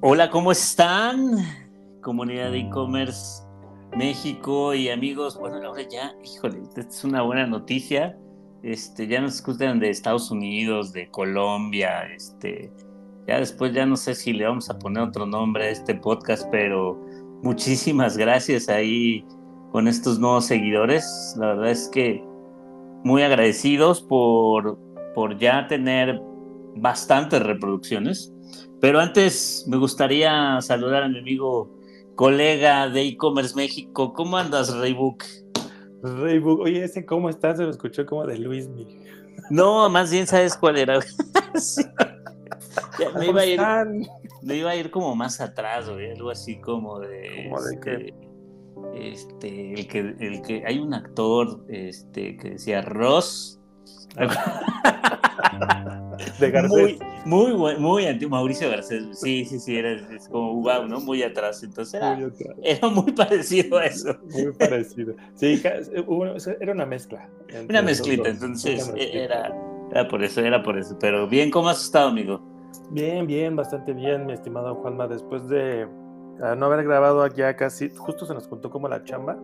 Hola, ¿cómo están? Comunidad de e-commerce México y amigos. Bueno, ahora ya, híjole, esta es una buena noticia. Este, ya nos escuchan de Estados Unidos, de Colombia, este, ya después ya no sé si le vamos a poner otro nombre a este podcast, pero muchísimas gracias ahí con estos nuevos seguidores. La verdad es que muy agradecidos por, por ya tener bastantes reproducciones. Pero antes me gustaría saludar a mi amigo, colega de e-commerce México. ¿Cómo andas, Raybook? Raybook, oye, ese cómo estás se lo escuchó como de Luis Miguel. No, más bien sabes cuál era. me, iba a ir, me iba a ir como más atrás, güey, algo así como de. ¿Cómo de qué? Este, este, el que, el que hay un actor este, que decía Ross. de Garcés. Muy, muy, muy antiguo, Mauricio Garcés. Sí, sí, sí, era es como wow, ¿no? Muy atrás. Entonces era muy, era muy parecido a eso. Muy parecido. Sí, era una mezcla. Una mezclita, entonces Era, era por eso, era por eso. Pero bien, ¿cómo has estado, amigo? Bien, bien, bastante bien, mi estimado Juanma. Después de no haber grabado ya casi, justo se nos juntó como la chamba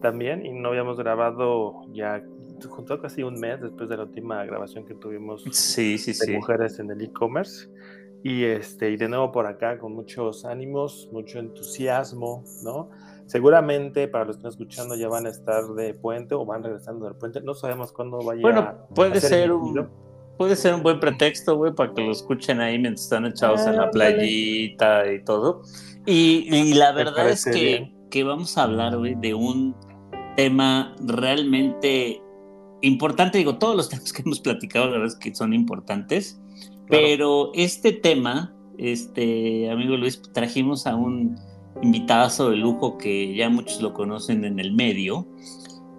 también, y no habíamos grabado ya, juntó casi un mes después de la última grabación que tuvimos sí, sí, de mujeres en el e-commerce. Y, este, y de nuevo por acá con muchos ánimos, mucho entusiasmo, ¿no? Seguramente para los que están escuchando ya van a estar de puente o van regresando del puente. No sabemos cuándo vaya bueno, puede ser un, puede ser un buen pretexto, güey, para que lo escuchen ahí mientras están echados en la playita y todo. Y, la verdad es que, que, vamos a hablar, güey, de un tema realmente importante. Digo, todos los temas que hemos platicado, la verdad es que son importantes. Pero este tema, este amigo Luis, trajimos a un invitado de lujo que ya muchos lo conocen en el medio.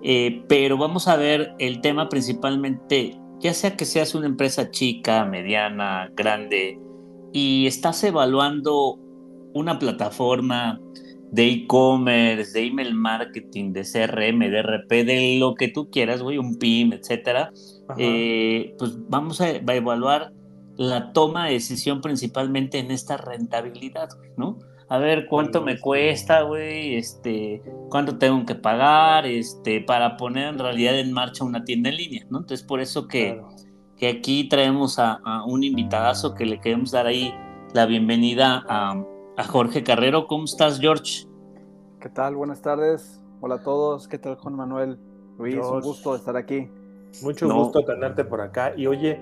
Eh, pero vamos a ver el tema principalmente, ya sea que seas una empresa chica, mediana, grande, y estás evaluando una plataforma de e-commerce, de email marketing, de CRM, de RP, de lo que tú quieras, güey, un PIM, etcétera, eh, pues vamos a, evaluar la toma de decisión principalmente en esta rentabilidad, ¿no? A ver cuánto me cuesta, güey, este, cuánto tengo que pagar, este, para poner en realidad en marcha una tienda en línea, ¿no? Entonces, por eso que, que aquí traemos a, a, un invitadazo que le queremos dar ahí la bienvenida a, a Jorge Carrero. ¿Cómo estás, George? ¿Qué tal? Buenas tardes. Hola a todos. ¿Qué tal, Juan Manuel? Luis, un gusto estar aquí. Mucho gusto tenerte por acá. Y oye,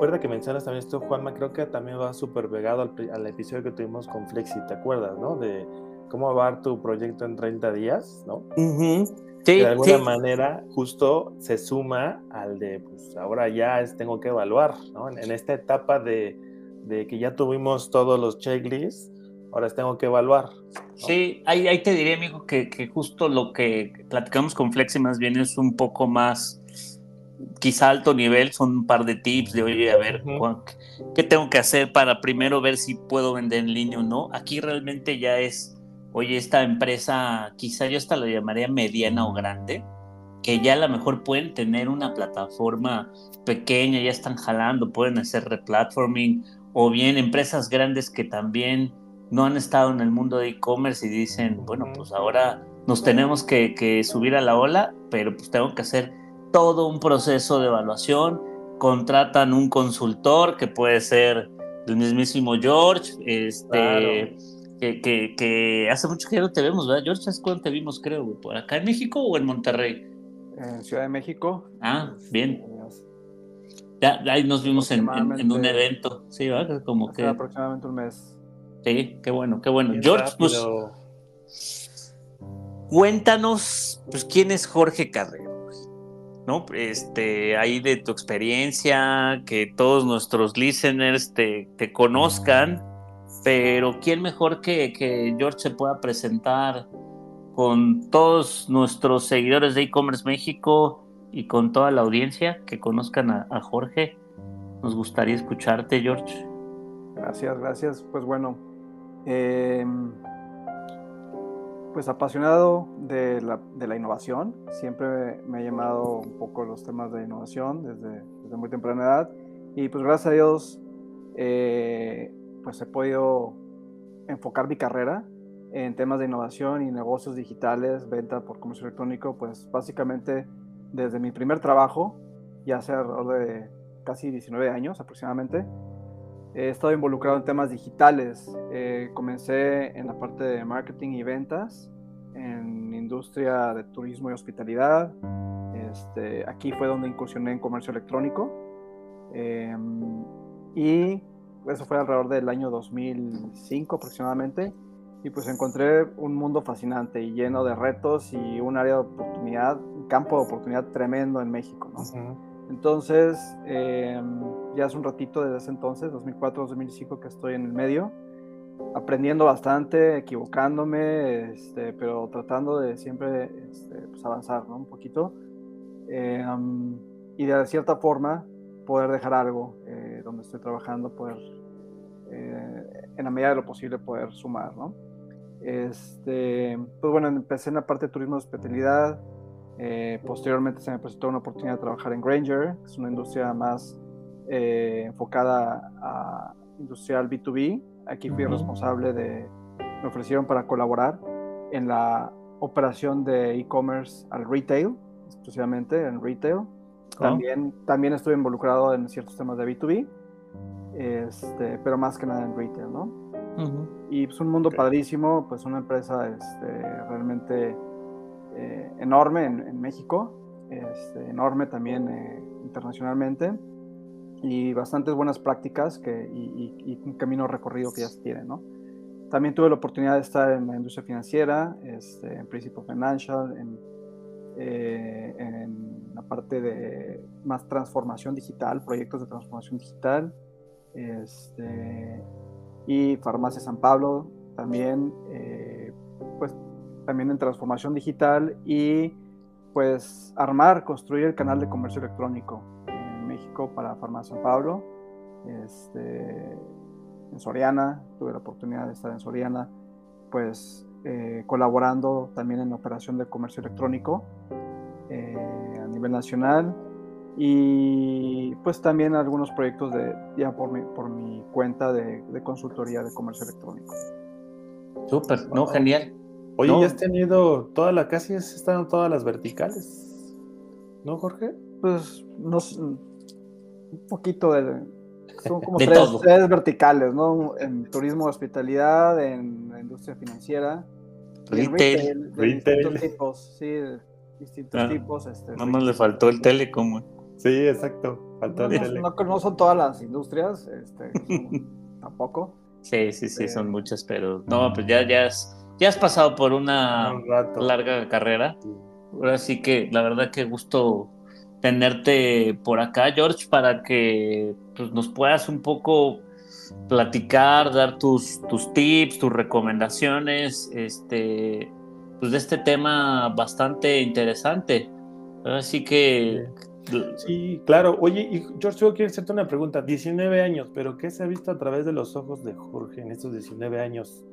verdad que mencionas también esto, Juanma, creo que también va súper pegado al, episodio que tuvimos con Flexi, ¿te acuerdas, no? De cómo va tu proyecto en 30 días, ¿no? sí, de alguna manera, justo se suma al de, pues ahora ya es, tengo que evaluar, ¿no? En, esta etapa de, de, que ya tuvimos todos los checklists, ahora tengo que evaluar. Sí, ahí, ahí, te diría, amigo, que, que, justo lo que platicamos con Flexi más bien es un poco más, quizá alto nivel, son un par de tips de, oye, a ver, ¿qué tengo que hacer para primero ver si puedo vender en línea o no? Aquí realmente ya es, oye, esta empresa, quizá yo hasta lo llamaría mediana o grande, que ya a lo mejor pueden tener una plataforma pequeña, ya están jalando, pueden hacer replatforming, o bien empresas grandes que también no han estado en el mundo de e-commerce y dicen, bueno, pues ahora nos tenemos que, subir a la ola, pero pues tengo que hacer todo un proceso de evaluación, contratan un consultor que puede ser el mismísimo George, este, que, que, hace mucho que ya no te vemos, ¿verdad? George, ¿es cuándo te vimos, creo? ¿Por acá en México o en Monterrey? En Ciudad de México. Ah, bien. Ya, ahí nos vimos en, un evento, sí, ¿verdad? Como que... Aproximadamente un mes. Sí, qué bueno, qué bueno. George, pues, cuéntanos, pues, quién es Jorge Carrero, ¿no? Este, ahí de tu experiencia, que todos nuestros listeners te, te conozcan, pero quién mejor que, que George se pueda presentar con todos nuestros seguidores de e-commerce México y con toda la audiencia que conozcan a, a Jorge. Nos gustaría escucharte, George. Gracias, gracias. Pues bueno, Em, pues apasionado de la, innovación, siempre me ha llamado un poco los temas de innovación desde, desde muy temprana edad. Y pues gracias a Dios eh, pues he podido enfocar mi carrera en temas de innovación y negocios digitales, venta por comercio electrónico, pues básicamente desde mi primer trabajo, ya hace alrededor de casi 19 años aproximadamente, he estado involucrado en temas digitales. Eh, comencé en la parte de marketing y ventas, en industria de turismo y hospitalidad. Este, aquí fue donde incursioné en comercio electrónico. Em, y eso fue alrededor del año 2005 aproximadamente. Y pues encontré un mundo fascinante y lleno de retos y un área de oportunidad, un campo de oportunidad tremendo en México. Entonces, em, ya hace un ratito desde ese entonces, 2004-2005, que estoy en el medio, aprendiendo bastante, equivocándome, este, pero tratando de siempre este, pues avanzar ¿no? un poquito. Em, y de cierta forma poder dejar algo eh, donde estoy trabajando, poder, eh, en la medida de lo posible, poder sumar, ¿no? Este, pues bueno, empecé en la parte de turismo de hospitalidad, eh, posteriormente se me presentó una oportunidad de trabajar en Granger, que es una industria más enfocada a industrial B2B. Aquí fui responsable de, me ofrecieron para colaborar en la operación de e-commerce al retail, exclusivamente en retail. También, también estuve involucrado en ciertos temas de B2B, este, pero más que nada en retail, ¿no? Y es pues, un mundo padrísimo, pues una empresa este, realmente eh, enorme en, México, este, enorme también eh, internacionalmente, y bastantes buenas prácticas que, y, un camino recorrido que ya se tiene, ¿no? También tuve la oportunidad de estar en la industria financiera, este, en Principal Financial, en eh, en la parte de más transformación digital, proyectos de transformación digital, este, y Farmacia San Pablo también, también en transformación digital y pues armar, construir el canal de comercio electrónico en México para Farmacia San Pablo, este, en Soriana, tuve la oportunidad de estar en Soriana, pues eh, colaborando también en operación de comercio electrónico eh, a nivel nacional y pues también algunos proyectos de ya por mi, por mi cuenta de, consultoría de comercio electrónico. Súper, no, genial. Oye, ya has tenido toda la, casi has estado en todas las verticales, ¿no, Jorge? Pues no, un poquito de, son como tres, verticales, ¿no? En turismo, hospitalidad, en industria financiera, retail, de distintos tipos, sí, distintos tipos. Este, Nada más le faltó el telecom. Sí, exacto, faltó el tele. No, no, son todas las industrias, este, tampoco. Sí, sí, sí, son muchas, pero no, pues ya, ya, has, ya has pasado por una larga carrera. Ahora sí que la verdad que gusto tenerte por acá, George, para que pues, nos puedas un poco platicar, dar tus, tus tips, tus recomendaciones, este, pues de este tema bastante interesante. Así que... Sí, claro. Oye, y George, yo quiero hacerte una pregunta. 19 años, pero ¿qué se ha visto a través de los ojos de Jorge en estos 19 años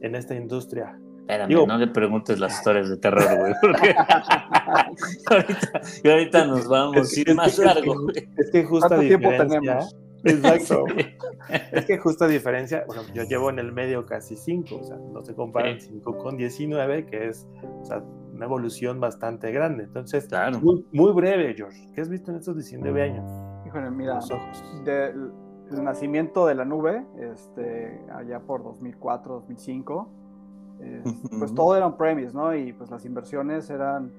en esta industria? Espérame, no le preguntes las historias de terror, güey, porque ahorita, y ahorita nos vamos a ir más largo. Es que justo tiempo tenemos? Exacto. es que justo diferencia, bueno, yo llevo en el medio casi 5, o sea, no se comparan 5 con 19, que es o sea, una evolución bastante grande. Entonces, claro. muy, breve, George. ¿Qué has visto en estos 19 años? Híjole, mira, del el nacimiento de la nube, este, allá por 2004, 2005, pues todo era on-premise, ¿no? Y pues las inversiones eran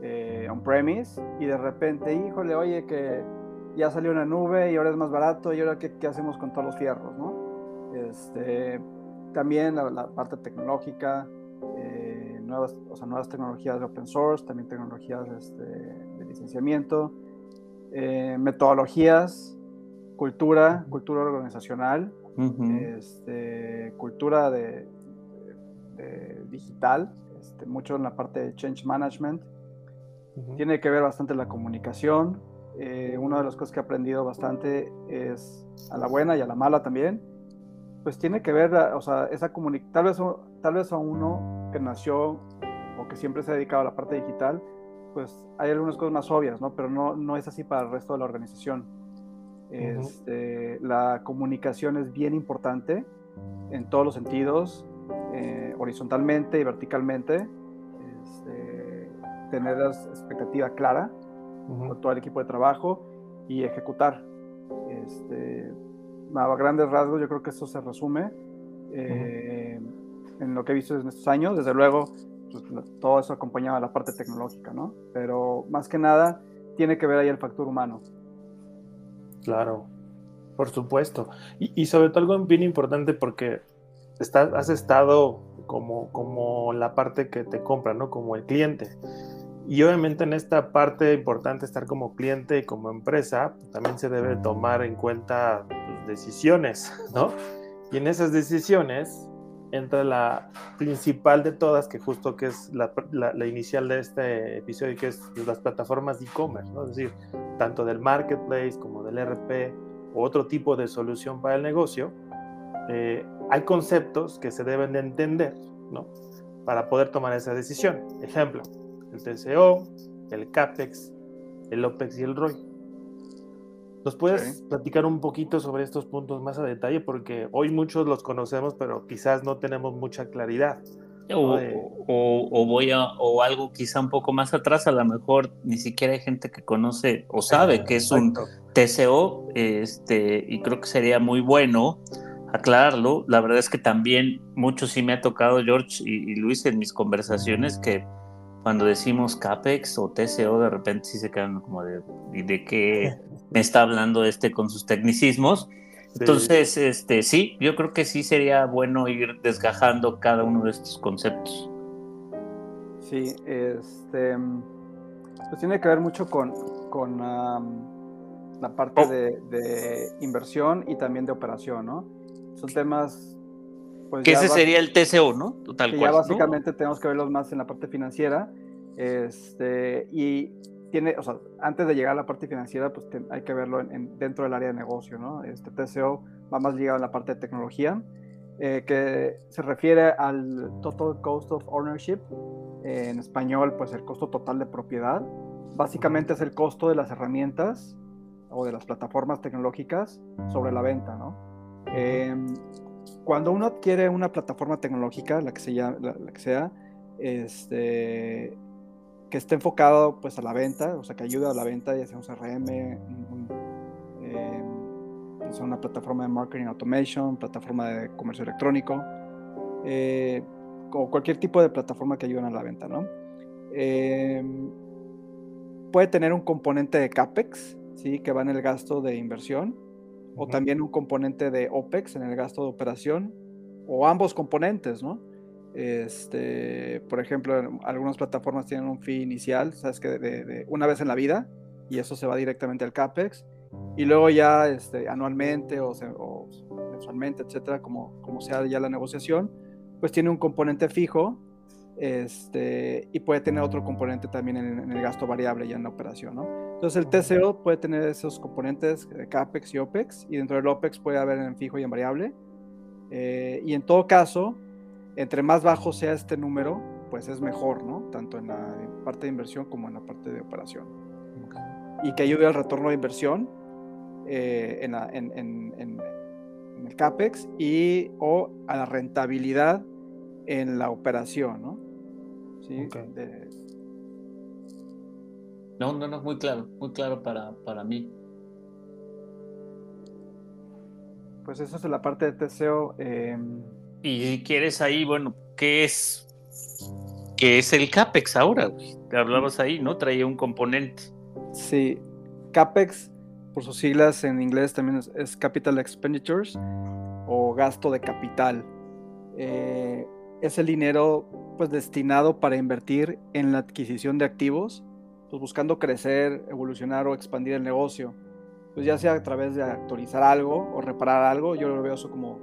eh, on-premise y de repente, híjole, oye, que ya salió una nube y ahora es más barato y ahora qué, qué hacemos con todos los fierros, ¿no? Este, también la, parte tecnológica, eh, nuevas, o sea, nuevas tecnologías de open source, también tecnologías este, de licenciamiento, eh, metodologías, cultura, cultura organizacional, este, cultura de, digital, este, mucho en la parte de change management. Tiene que ver bastante la comunicación, eh, una de las cosas que he aprendido bastante es a la buena y a la mala también, pues tiene que ver, o sea, esa comunicación, tal vez, tal vez a uno que nació o que siempre se ha dedicado a la parte digital, pues hay algunas cosas más obvias, ¿no? Pero no, no es así para el resto de la organización. Este, la comunicación es bien importante en todos los sentidos, eh, horizontalmente y verticalmente. Este, tener la expectativa clara con todo el equipo de trabajo y ejecutar. Este, a grandes rasgos, yo creo que eso se resume eh, en lo que he visto en estos años. Desde luego, pues, todo eso acompañaba la parte tecnológica, ¿no? Pero más que nada, tiene que ver ahí el factor humano. Claro, por supuesto. Y, sobre todo algo bien importante porque estás, has estado como, como la parte que te compra, ¿no? Como el cliente. Y obviamente en esta parte importante estar como cliente y como empresa, también se debe tomar en cuenta decisiones, ¿no? Y en esas decisiones entra la principal de todas, que justo que es la, la, inicial de este episodio, que es las plataformas de e-commerce, ¿no? es decir, tanto del marketplace como del RP o otro tipo de solución para el negocio, eh, hay conceptos que se deben de entender ¿no? para poder tomar esa decisión. Ejemplo, el TCO, el CAPEX, el OPEX y el ROI. ¿Nos puedes platicar un poquito sobre estos puntos más a detalle? Porque hoy muchos los conocemos, pero quizás no tenemos mucha claridad. O, voy a, o algo quizá un poco más atrás, a lo mejor ni siquiera hay gente que conoce o sabe que es un TCO, este, y creo que sería muy bueno aclararlo. La verdad es que también mucho sí me ha tocado, George y Luis, en mis conversaciones, que cuando decimos CAPEX o TCO, de repente sí se quedan como de, ¿de qué me está hablando este con sus tecnicismos? Entonces, este, sí, yo creo que sí sería bueno ir desgajando cada uno de estos conceptos. Sí, este, pues tiene que ver mucho con, con la parte oh. de, inversión y también de operación, ¿no? Son temas... Pues que ese sería el TCO, ¿no? Total cual, ya básicamente tenemos que verlos más en la parte financiera. Este, y tiene, o sea, antes de llegar a la parte financiera, pues hay que verlo en, dentro del área de negocio, ¿no? Este TCO va más ligado a la parte de tecnología, eh, que se refiere al Total Cost of Ownership, eh, en español, pues el costo total de propiedad. Básicamente es el costo de las herramientas o de las plataformas tecnológicas sobre la venta, ¿no? Em, cuando uno adquiere una plataforma tecnológica, la que, sea, este, que esté enfocado pues a la venta, o sea, que ayude a la venta, ya sea un CRM, eh, una plataforma de marketing automation, plataforma de comercio electrónico, eh, o cualquier tipo de plataforma que ayude a la venta, ¿no? Eh, puede tener un componente de CAPEX, ¿sí? que va en el gasto de inversión, o también un componente de OPEX en el gasto de operación, o ambos componentes, ¿no? Este, por ejemplo, algunas plataformas tienen un fee inicial, sabes que de, una vez en la vida, y eso se va directamente al CAPEX, y luego ya este, anualmente o, mensualmente, etcétera, como, como sea ya la negociación, pues tiene un componente fijo este, y puede tener otro componente también en, el gasto variable ya en la operación. ¿no? Entonces el TCO puede tener esos componentes de CAPEX y OPEX, y dentro del OPEX puede haber en fijo y en variable. Eh, y en todo caso, entre más bajo sea este número, pues es mejor, ¿no? Tanto en la parte de inversión como en la parte de operación. Y que ayude al retorno de inversión eh, en, el CAPEX y o a la rentabilidad en la operación, ¿no? ¿Sí? No, no, no, muy claro, muy claro para, para mí. Pues eso es la parte de TCO. Em, y si quieres ahí, bueno, ¿qué es, qué es el CAPEX ahora? Te hablabas ahí, ¿no? Traía un componente. Sí, CAPEX, por sus siglas en inglés también es, Capital Expenditures o gasto de capital. Eh, es el dinero pues destinado para invertir en la adquisición de activos, pues buscando crecer, evolucionar o expandir el negocio. Pues ya sea a través de actualizar algo o reparar algo, yo lo veo eso como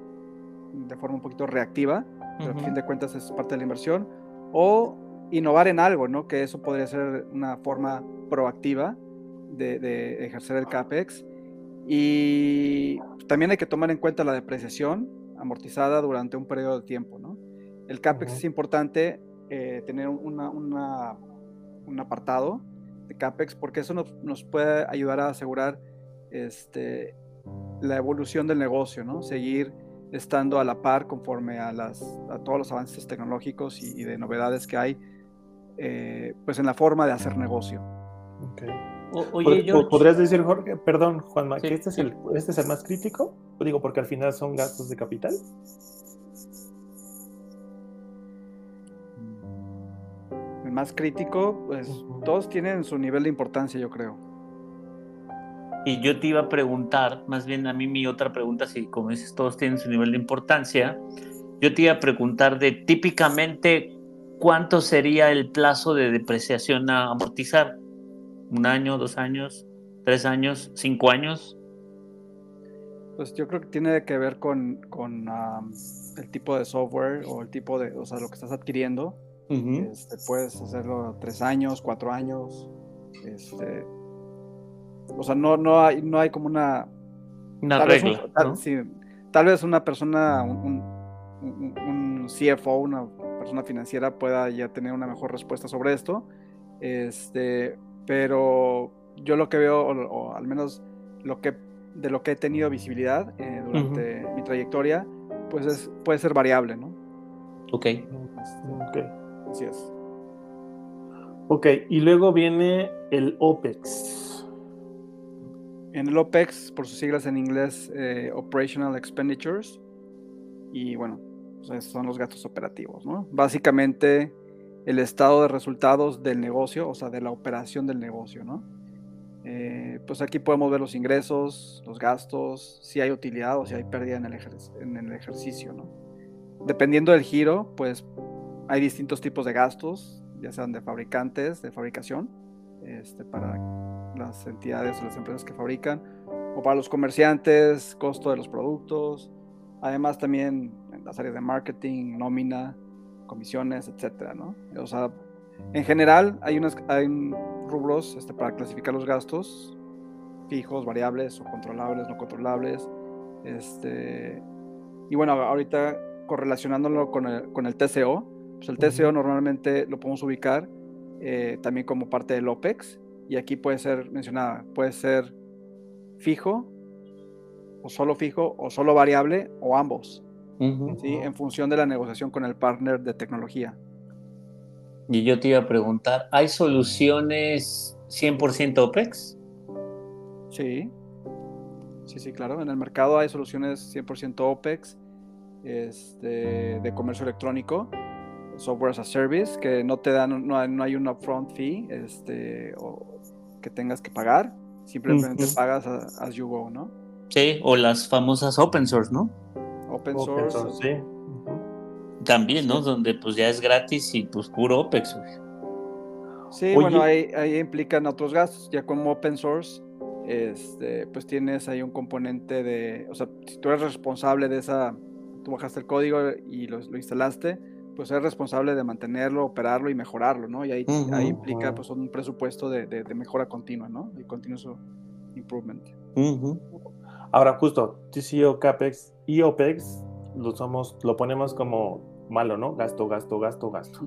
de forma un poquito reactiva, pero a fin de cuentas es parte de la inversión, o innovar en algo, ¿no? Que eso podría ser una forma proactiva de, ejercer el CAPEX. Y también hay que tomar en cuenta la depreciación amortizada durante un periodo de tiempo, ¿no? El CAPEX es importante eh, tener una, un apartado de CAPEX porque eso nos, nos, puede ayudar a asegurar este, la evolución del negocio, ¿no? Seguir estando a la par conforme a, las, a todos los avances tecnológicos y, de novedades que hay, eh, pues en la forma de hacer negocio. Okay. oye, ¿Podrías decir, Jorge, perdón, Juanma, que este es, el, este es el más crítico? Digo, porque al final son gastos de capital. Más crítico, pues todos tienen su nivel de importancia, yo creo. Y yo te iba a preguntar, más bien a mí mi otra pregunta, si como dices, todos tienen su nivel de importancia, yo te iba a preguntar de típicamente cuánto sería el plazo de depreciación a amortizar. ¿Un año, dos años, tres años, cinco años? Pues yo creo que tiene que ver con, con el tipo de software o el tipo de, o sea, lo que estás adquiriendo. Este, puedes hacerlo tres años, cuatro años. Este, o sea, no, no, hay, no hay como una... Una regla. tal, vez una persona, un, un, CFO, una persona financiera pueda ya tener una mejor respuesta sobre esto. Este, pero yo lo que veo, o, al menos lo que, de lo que he tenido visibilidad eh, durante mi trayectoria, pues es, puede ser variable, ¿no? Ok. Este, es. Ok, y luego viene el OPEX. En el OPEX, por sus siglas en inglés, eh, Operational Expenditures, y bueno, pues, son los gastos operativos, ¿no? Básicamente el estado de resultados del negocio, o sea, de la operación del negocio, ¿no? Eh, pues aquí podemos ver los ingresos, los gastos, si hay utilidad o si hay pérdida en en el ejercicio, ¿no? Dependiendo del giro, pues hay distintos tipos de gastos, ya sean de fabricantes, de fabricación, este, para las entidades o las empresas que fabrican, o para los comerciantes, costo de los productos, además también en las áreas de marketing, nómina, comisiones, etcétera, ¿no? O sea, en general hay, unas, hay rubros este, para clasificar los gastos, fijos, variables o controlables, no controlables, este, y bueno, ahorita correlacionándolo con el, con el TCO, pues el TCO normalmente lo podemos ubicar eh, también como parte del OPEX y aquí puede ser mencionada, puede ser fijo, o solo fijo, o solo variable, o ambos, ¿sí? en función de la negociación con el partner de tecnología. Y yo te iba a preguntar, ¿hay soluciones 100% OPEX? Sí, sí, sí, claro. En el mercado hay soluciones 100% OPEX este, de comercio electrónico software as a service, que no te dan, no hay, no hay un upfront fee este, o que tengas que pagar, simplemente pagas as you go, ¿no? Sí, o las famosas open source, ¿no? Open, source, sí. También, ¿no? Donde pues ya es gratis y pues puro OPEX. Sí, bueno, ahí, ahí implican otros gastos, ya como open source, este, pues tienes ahí un componente de, o sea, si tú eres responsable de esa, tú bajaste el código y lo, lo instalaste, pues es responsable de mantenerlo, operarlo y mejorarlo, ¿no? Y ahí, ahí implica pues un presupuesto de, de, mejora continua, ¿no? Y continuous improvement. Ahora justo, TCO, CAPEX y OPEX lo, somos, lo ponemos como malo, ¿no? Gasto, gasto, gasto, gasto.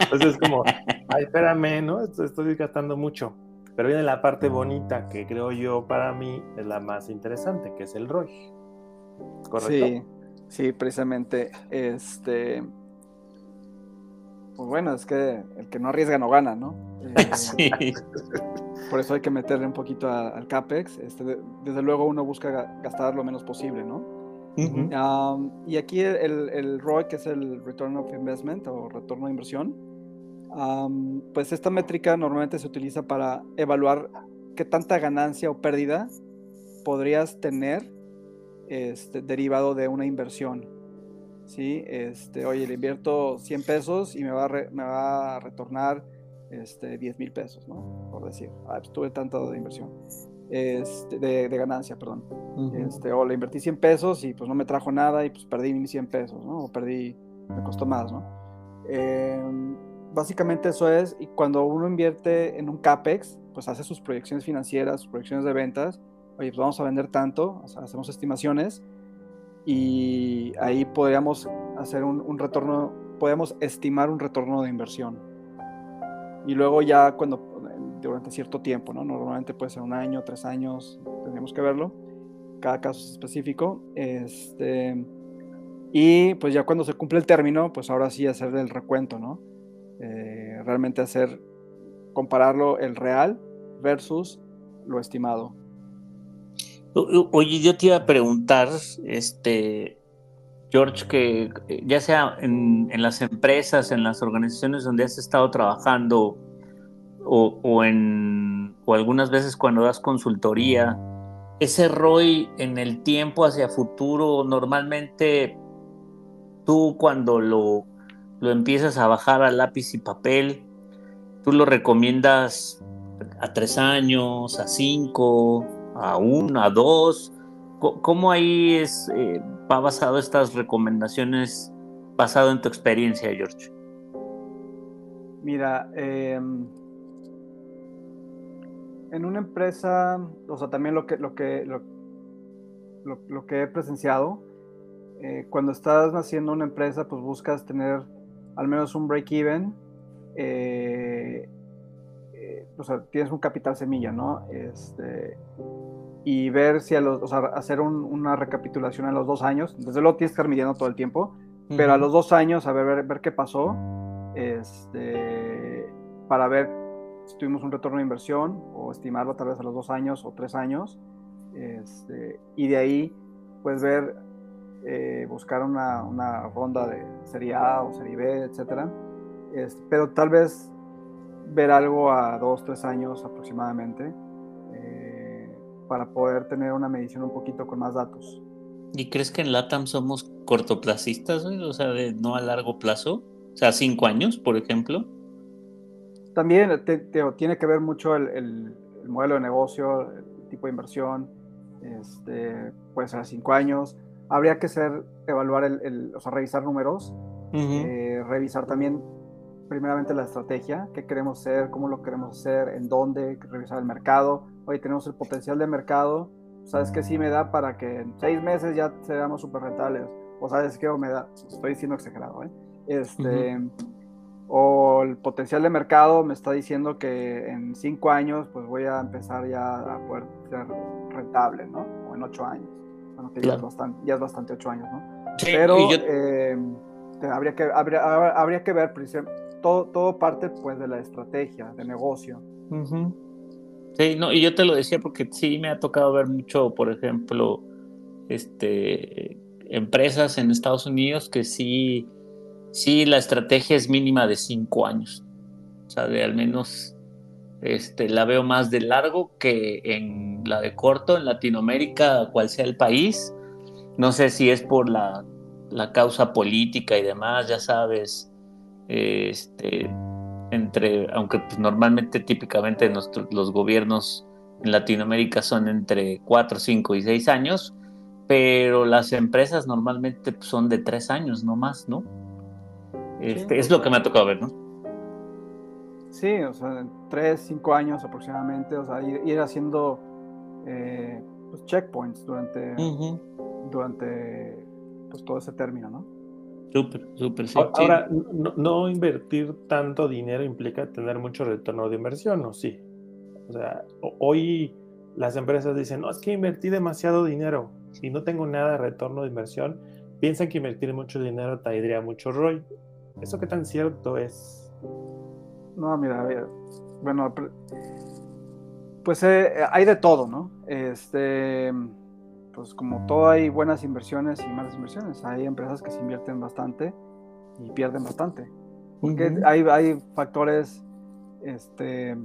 Entonces es como, ay, espérame, ¿no? Estoy gastando mucho. Pero viene la parte bonita que creo yo para mí es la más interesante, que es el ROI. ¿Correcto? Sí. Sí, precisamente, este, pues bueno, es que el que no arriesga no gana, ¿no? Eh, por eso hay que meterle un poquito al CAPEX. Este, desde luego uno busca gastar lo menos posible, ¿no? y aquí el, el, ROI, que es el Return of Investment o retorno de inversión, pues esta métrica normalmente se utiliza para evaluar qué tanta ganancia o pérdida podrías tener este, derivado de una inversión. ¿sí? Este, oye, le invierto 100 pesos y me va a, me va a retornar este, 10 mil pesos, ¿no? Por decir, ah, pues tuve tanto de inversión, este, de, ganancia, perdón. este, o le invertí 100 pesos y pues no me trajo nada y pues perdí mis 100 pesos, ¿no? O perdí, me costó más, ¿no? Em, básicamente eso es, y cuando uno invierte en un CAPEX, pues hace sus proyecciones financieras, sus proyecciones de ventas, oye, pues vamos a vender tanto, hacemos estimaciones y ahí podríamos hacer un, retorno, podemos estimar un retorno de inversión. Y luego ya cuando, durante cierto tiempo, ¿no? Normalmente puede ser un año, tres años, tendríamos que verlo. Cada caso es específico. Este, y pues ya cuando se cumple el término, pues ahora sí hacer el recuento, ¿no? Eh, realmente hacer, compararlo el real versus lo estimado. Oye, yo te iba a preguntar, este, George, que eh, ya sea en, las empresas, en las organizaciones donde has estado trabajando, o, en, o algunas veces cuando das consultoría, ese ROI en el tiempo hacia futuro, normalmente tú cuando lo, lo empiezas a bajar a lápiz y papel, tú lo recomiendas a tres años, a cinco, a uno, a dos. ¿Cómo ahí es, eh, va basado estas recomendaciones basado en tu experiencia, George? Mira, em, en una empresa, o sea, también lo que, lo que, lo, que he presenciado, eh, cuando estás haciendo una empresa, pues buscas tener al menos un break-even eh, o sea, tienes un capital semilla, ¿no? Este, y ver si a los, o sea, hacer una recapitulación a los dos años. Desde luego tienes que estar midiendo todo el tiempo, pero a los dos años, a ver, ver, qué pasó, este, para ver si tuvimos un retorno de inversión o estimarlo tal vez a los dos años o tres años. Este, y de ahí, pues ver, eh, buscar una, una, ronda de serie A o serie B, etcétera. Este, pero tal vez ver algo a dos, tres años aproximadamente para poder tener una medición un poquito con más datos. ¿Y crees que en LATAM somos cortoplacistas, o sea, de no a largo plazo? O sea, cinco años, por ejemplo. También tiene que ver mucho el, modelo de negocio, el tipo de inversión, este, puede ser a cinco años. Habría que ser, evaluar, el, o sea, revisar números, eh, revisar también primeramente la estrategia, qué queremos ser, cómo lo queremos hacer, en dónde, revisar el mercado. Oye, tenemos el potencial de mercado, ¿sabes qué sí me da para que en seis meses ya seamos súper rentables? O sabes qué me da, estoy diciendo exagerado, ¿eh? Este, O el potencial de mercado me está diciendo que en cinco años pues voy a empezar ya a poder ser rentable, ¿no? O en ocho años. Bueno, que ya, es bastante, ya es bastante ocho años, ¿no? Pero eh, habría, que, habría, habría que ver todo, parte pues de la estrategia de negocio. Sí, no, y yo te lo decía porque sí me ha tocado ver mucho, por ejemplo, este, empresas en Estados Unidos que sí, sí la estrategia es mínima de cinco años. O sea, de al menos este, la veo más de largo que en la de corto en Latinoamérica, cual sea el país. No sé si es por la, la causa política y demás, ya sabes, este, entre, aunque pues, normalmente típicamente los gobiernos en Latinoamérica son entre 4, 5 y 6 años, pero las empresas normalmente pues, son de 3 años, no más, ¿no? Este, es lo que me ha tocado ver, ¿no? Sí, o sea, 3, 5 años aproximadamente, o sea, ir, haciendo eh, pues, checkpoints durante, durante pues, todo ese término, ¿no? Súper, súper, sí. Ahora, No, invertir tanto dinero implica tener mucho retorno de inversión, ¿o sí? O sea, hoy las empresas dicen, no, es que invertí demasiado dinero y no tengo nada de retorno de inversión. Piensan que invertir mucho dinero traería mucho ROI. ¿Eso qué tan cierto es? No, mira, bueno, pues eh, hay de todo, ¿no? Este pues como todo hay buenas inversiones y malas inversiones. Hay empresas que se invierten bastante y pierden bastante. Porque hay, hay factores este,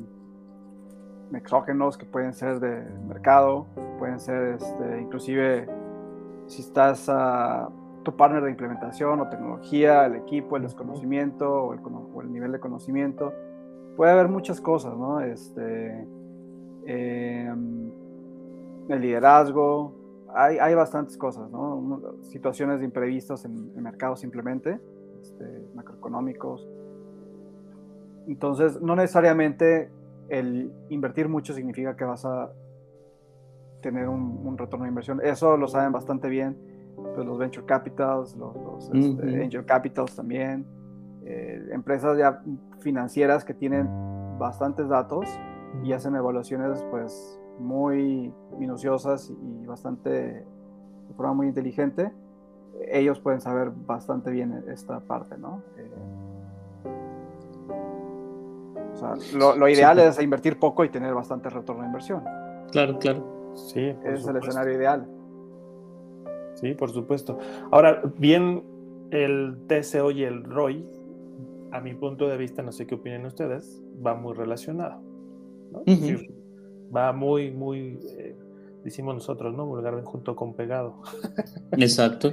exógenos que pueden ser de mercado, pueden ser este, inclusive si estás a tu partner de implementación o tecnología, el equipo, el desconocimiento o el, o el nivel de conocimiento. Puede haber muchas cosas, ¿no? Este, em, el liderazgo, hay, bastantes cosas, ¿no? Situaciones de imprevistos en el mercado simplemente, este, macroeconómicos. Entonces, no necesariamente el invertir mucho significa que vas a tener un, retorno de inversión. Eso lo saben bastante bien pues, los venture capitals, los, este, angel capitals también, eh, empresas ya financieras que tienen bastantes datos y hacen evaluaciones pues muy minuciosas y bastante de forma muy inteligente. Ellos pueden saber bastante bien esta parte, ¿no? Eh, o sea, lo, ideal es invertir poco y tener bastante retorno de inversión. Claro, claro. Sí. es el escenario ideal. Sí, por supuesto. Ahora, bien, el TCO y el ROI, a mi punto de vista, no sé qué opinen ustedes, va muy relacionado. Va muy, muy, eh, decimos nosotros, ¿no? Vulgarmente junto con pegado. Exacto.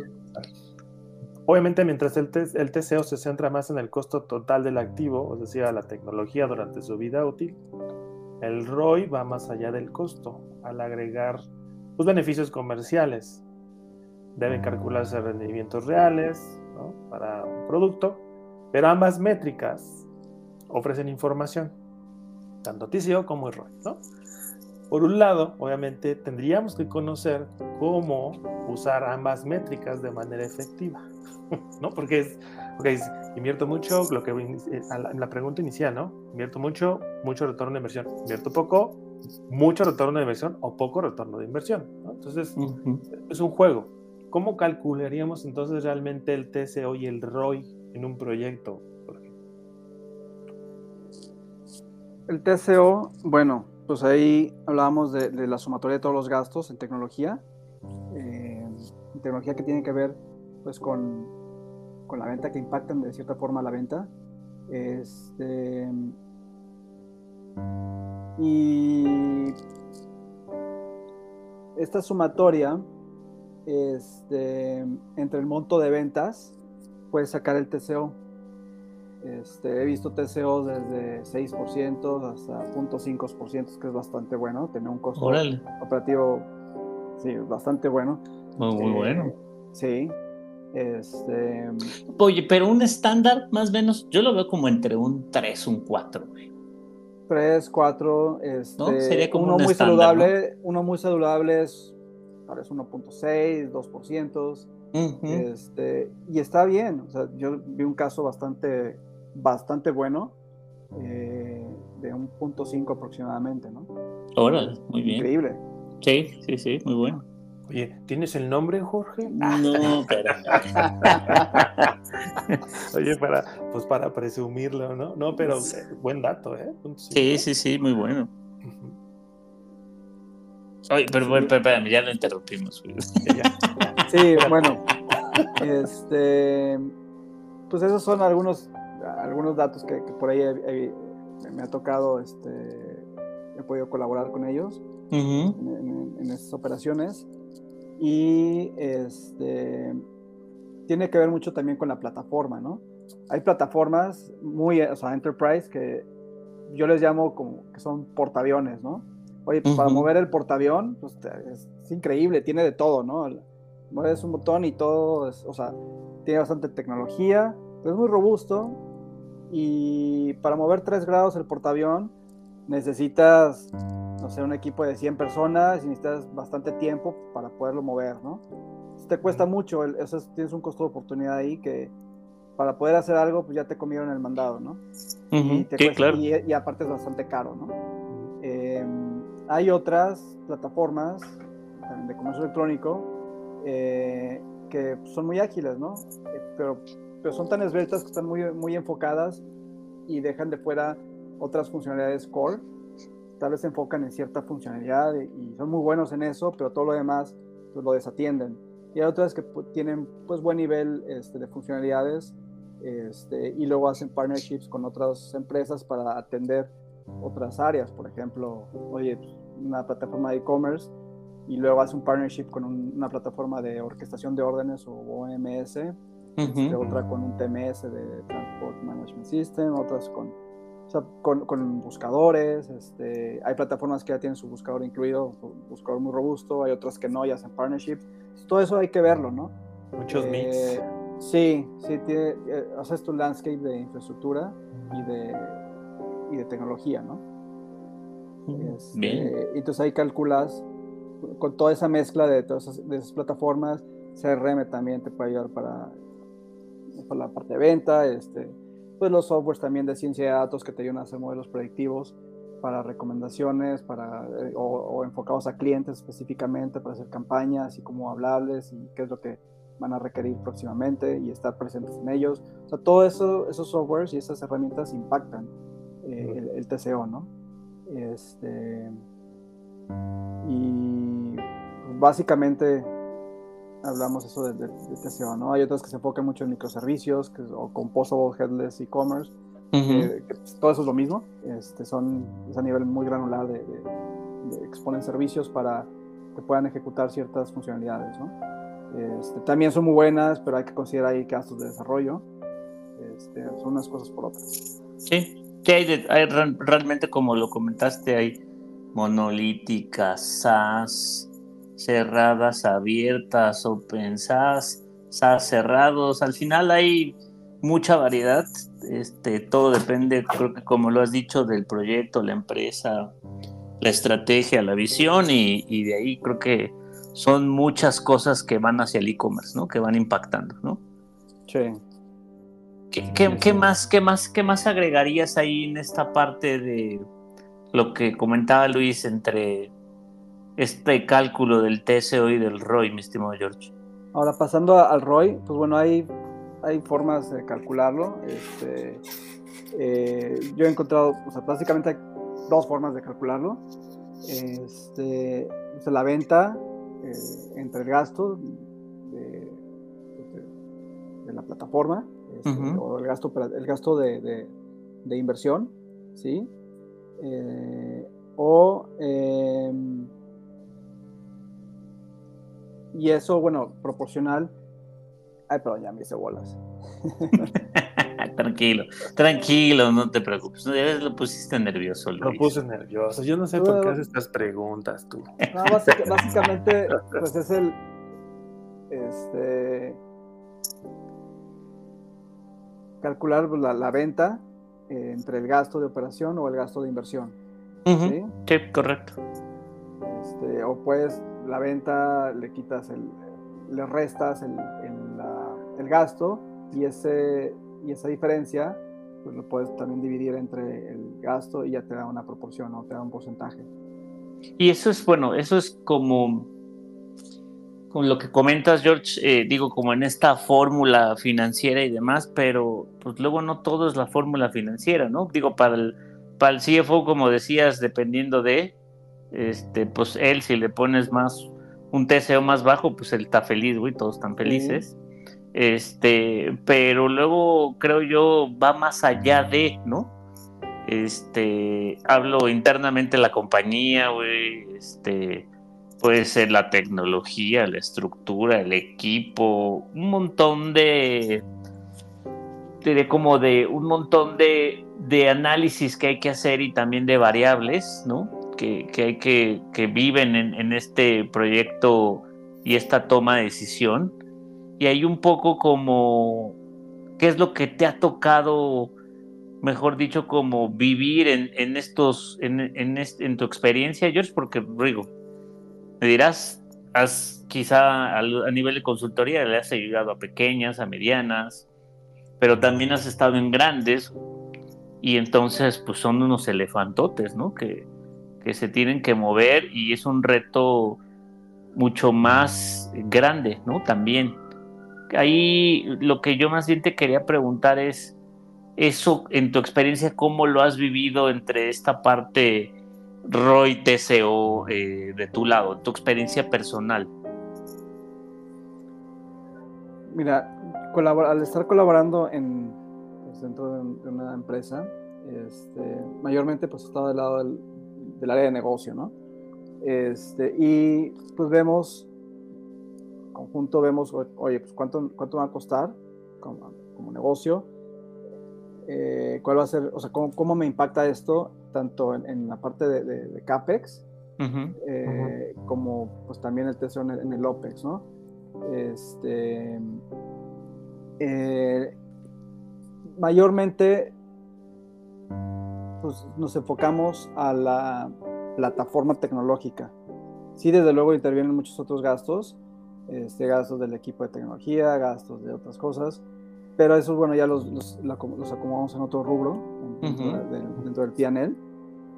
Obviamente, mientras el, el TCO se centra más en el costo total del activo, es decir, a la tecnología durante su vida útil, el ROI va más allá del costo, al agregar los pues, beneficios comerciales. Deben calcularse rendimientos reales para un producto, pero ambas métricas ofrecen información, tanto TCO como el ROI. Por un lado, obviamente, tendríamos que conocer cómo usar ambas métricas de manera efectiva, ¿no? Porque es, invierto mucho, lo que eh, la, pregunta inicial, ¿no? Invierto mucho, mucho retorno de inversión. Invierto poco, mucho retorno de inversión o poco retorno de inversión, Entonces, es un juego. ¿Cómo calcularíamos entonces realmente el TCO y el ROI en un proyecto? El TCO, bueno, pues ahí hablábamos de, la sumatoria de todos los gastos en tecnología, eh, tecnología que tiene que ver pues con, con, la venta, que impactan de cierta forma la venta. Este, y esta sumatoria este, entre el monto de ventas puede sacar el TCO este, he visto TCOs desde 6% hasta 0.5%, que es bastante bueno, tener un costo operativo sí, bastante bueno. Muy, eh, bueno. Sí. Este... Oye, pero un estándar más o menos, yo lo veo como entre un 3, un 4, 3, 4, este, Sería como uno muy saludable, uno muy saludable es parece 1.6, 2%. este, y está bien, o sea, yo vi un caso bastante bastante bueno, eh, de un punto cinco aproximadamente, ¿no? Órale, muy bien. Increíble. Sí, sí, sí, muy bueno. Oye, ¿tienes el nombre, Jorge? No, pero. Oye, para, pues para presumirlo, ¿no? No, pero buen dato, ¿eh? Sí, sí, sí, muy bueno. Oye, pero, bueno, espérame, ya lo interrumpimos. sí, bueno. Este. Pues esos son algunos algunos datos que, por ahí me ha tocado, este, he podido colaborar con ellos en, en, estas operaciones. Y este, tiene que ver mucho también con la plataforma, ¿no? Hay plataformas muy, o sea, enterprise que yo les llamo como que son portaaviones, ¿no? Oye, pues para mover el portaavión, pues es, increíble, tiene de todo, ¿no? Mueves un botón y todo, o sea, tiene bastante tecnología, es muy robusto y para mover 3 grados el portaavión necesitas, no sé, un equipo de 100 personas y necesitas bastante tiempo para poderlo mover, ¿no? te cuesta mucho, eso tienes un costo de oportunidad ahí que para poder hacer algo, pues ya te comieron el mandado, ¿no? y, y, aparte es bastante caro, ¿no? Em, hay otras plataformas de comercio electrónico eh, que son muy ágiles, ¿no? Eh, pero pero son tan esbeltas que están muy, muy enfocadas y dejan de fuera otras funcionalidades core. Tal vez se enfocan en cierta funcionalidad y son muy buenos en eso, pero todo lo demás pues, lo desatienden. Y hay otras que tienen pues buen nivel este, de funcionalidades este, y luego hacen partnerships con otras empresas para atender otras áreas. Por ejemplo, oye, pues, una plataforma de e-commerce y luego hace un partnership con una plataforma de orquestación de órdenes o OMS este, otra con un TMS de Transport Management System, otras con, con, buscadores. Este, hay plataformas que ya tienen su buscador incluido, un buscador muy robusto, hay otras que no, ya hacen partnerships. Todo eso hay que verlo, ¿no? Muchos eh, Sí, sí, tiene, eh, haces tu landscape de infraestructura y de, y de tecnología, ¿no? Este, Bien. entonces ahí calculas con toda esa mezcla de todas esas, de esas plataformas CRM también te puede ayudar para, para la parte de venta, este, pues los softwares también de ciencia de datos que te ayudan a hacer modelos predictivos para recomendaciones, para, eh, o, enfocados a clientes específicamente para hacer campañas y cómo hablarles y qué es lo que van a requerir próximamente y estar presentes en ellos. O sea, todo eso, esos softwares y esas herramientas impactan eh, el, TCO, ¿no? Este, y básicamente hablamos eso de, TCO, ¿no? Hay otras que se enfocan mucho en microservicios que, o composable headless e-commerce, que, pues, todo eso es lo mismo, este, son, es a nivel muy granular de, exponen servicios para que puedan ejecutar ciertas funcionalidades, ¿no? Este, también son muy buenas, pero hay que considerar ahí gastos de desarrollo. Este, son unas cosas por otras. Sí, sí hay, hay realmente como lo comentaste, hay monolíticas, SaaS, cerradas, abiertas, open SaaS, SaaS cerrados. Al final hay mucha variedad. Este, todo depende, creo que como lo has dicho, del proyecto, la empresa, la estrategia, la visión y, y de ahí creo que son muchas cosas que van hacia el e-commerce, ¿no? Que van impactando, ¿no? Sí. ¿Qué, más, qué, más, ¿Qué más agregarías ahí en esta parte de lo que comentaba Luis entre este cálculo del TSO y del ROI, mi estimado George? Ahora, pasando al ROI, pues bueno, hay, hay formas de calcularlo. Este, eh, yo he encontrado, o sea, básicamente hay dos formas de calcularlo. Este, la venta eh, entre el gasto de, la plataforma este, o el gasto, el gasto de, inversión, ¿sí? Eh, o, em, y eso, bueno, proporcional. Ay, perdón, ya me hice bolas. tranquilo, tranquilo, no te preocupes. Lo pusiste nervioso, Luis. Lo puse nervioso. Yo no sé por qué haces estas preguntas tú. básicamente, pues es el. Este. Calcular pues, la, venta eh, entre el gasto de operación o el gasto de inversión. ¿sí? correcto. Este, o pues la venta le quitas el. le restas el, el gasto y ese y esa diferencia pues lo puedes también dividir entre el gasto y ya te da una proporción o te da un porcentaje. Y eso es bueno, eso es como con lo que comentas, George, eh, digo, como en esta fórmula financiera y demás, pero pues luego no todo es la fórmula financiera, ¿no? Digo, para el, para el CFO, como decías, dependiendo de, este, pues él, si le pones más, un TCO más bajo, pues él está feliz, güey, todos están felices. Este, pero luego creo yo va más allá de, ¿no? Este, hablo internamente la compañía, güey, este, puede ser la tecnología, la estructura, el equipo, un montón de, de como de un montón de, de, análisis que hay que hacer y también de variables, ¿no? Que, que que, que viven en, en este proyecto y esta toma de decisión y hay un poco como qué es lo que te ha tocado, mejor dicho, como vivir en, estos, en, en, tu experiencia, George, porque Rigo, me dirás, has quizá a, nivel de consultoría le has ayudado a pequeñas, a medianas, pero también has estado en grandes y entonces pues son unos elefantotes, ¿no? Que, que se tienen que mover y es un reto mucho más grande, ¿no? También ahí lo que yo más bien te quería preguntar es, eso en tu experiencia, ¿cómo lo has vivido entre esta parte ROI TCO eh, de tu lado, tu experiencia personal? Mira, al estar colaborando en, pues, dentro de, una empresa, este, mayormente pues he estado del lado del, área de negocio, ¿no? Este, y pues vemos conjunto vemos, oye, pues cuánto, cuánto va a costar como, como negocio, eh, cuál va a ser, o sea, cómo, me impacta esto, tanto en, la parte de, de, CAPEX, eh, como pues también el tesoro en el, OPEX, ¿no? Este, eh, mayormente pues, nos enfocamos a la plataforma tecnológica. Sí, desde luego intervienen muchos otros gastos, este, gastos del equipo de tecnología, gastos de otras cosas, pero eso, bueno, ya los, los, los acomodamos en otro rubro, dentro, del, PNL,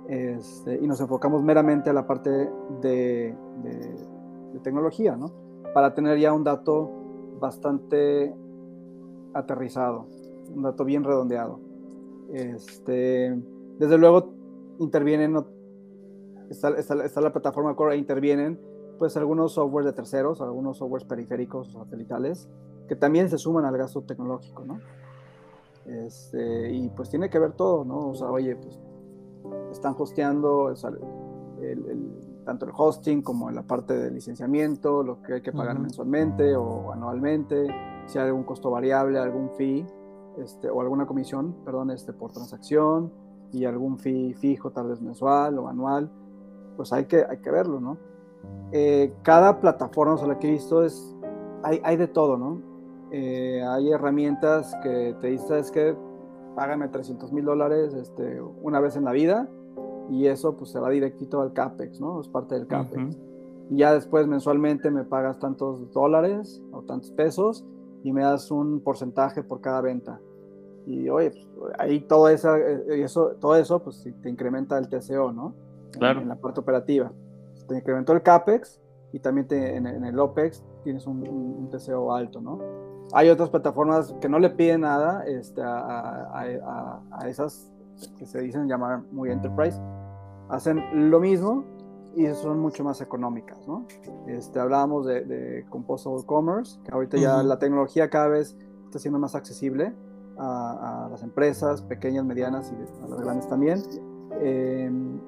este, y nos enfocamos meramente a la parte de, de, tecnología, ¿no? Para tener ya un dato bastante aterrizado, un dato bien redondeado. Este, desde luego intervienen, está, está, está la plataforma Core e intervienen pues algunos softwares de terceros, algunos softwares periféricos o satelitales, que también se suman al gasto tecnológico, ¿no? Este, y pues tiene que ver todo, ¿no? O sea, oye, pues están hosteando tanto el hosting como la parte de licenciamiento, lo que hay que pagar mensualmente o anualmente, si hay algún costo variable, algún fee, este, o alguna comisión, perdón, este, por transacción y algún fee fijo, tal vez mensual o anual, pues hay que, hay que verlo, ¿no? Eh, cada plataforma, o sea, la que he visto es, hay, hay de todo, ¿no? Eh, hay herramientas que te dicen, es que págame 300 mil dólares este, una vez en la vida y eso pues se va directito al CAPEX, ¿no? Es parte del CAPEX. Y ya después mensualmente me pagas tantos dólares o tantos pesos y me das un porcentaje por cada venta. Y oye, pues, ahí todo, esa, eh, eso, todo eso pues te incrementa el TCO, ¿no? Claro. En, la parte operativa. Te incrementó el CAPEX y también te, en, el OPEX tienes un, un, TCO alto, ¿no? Hay otras plataformas que no le piden nada este, a, a, a, esas que se dicen llamar muy enterprise. Hacen lo mismo y son mucho más económicas, ¿no? Este, hablábamos de, de Composable Commerce, que ahorita ya la tecnología cada vez está siendo más accesible a, las empresas pequeñas, medianas y a las grandes también. Em,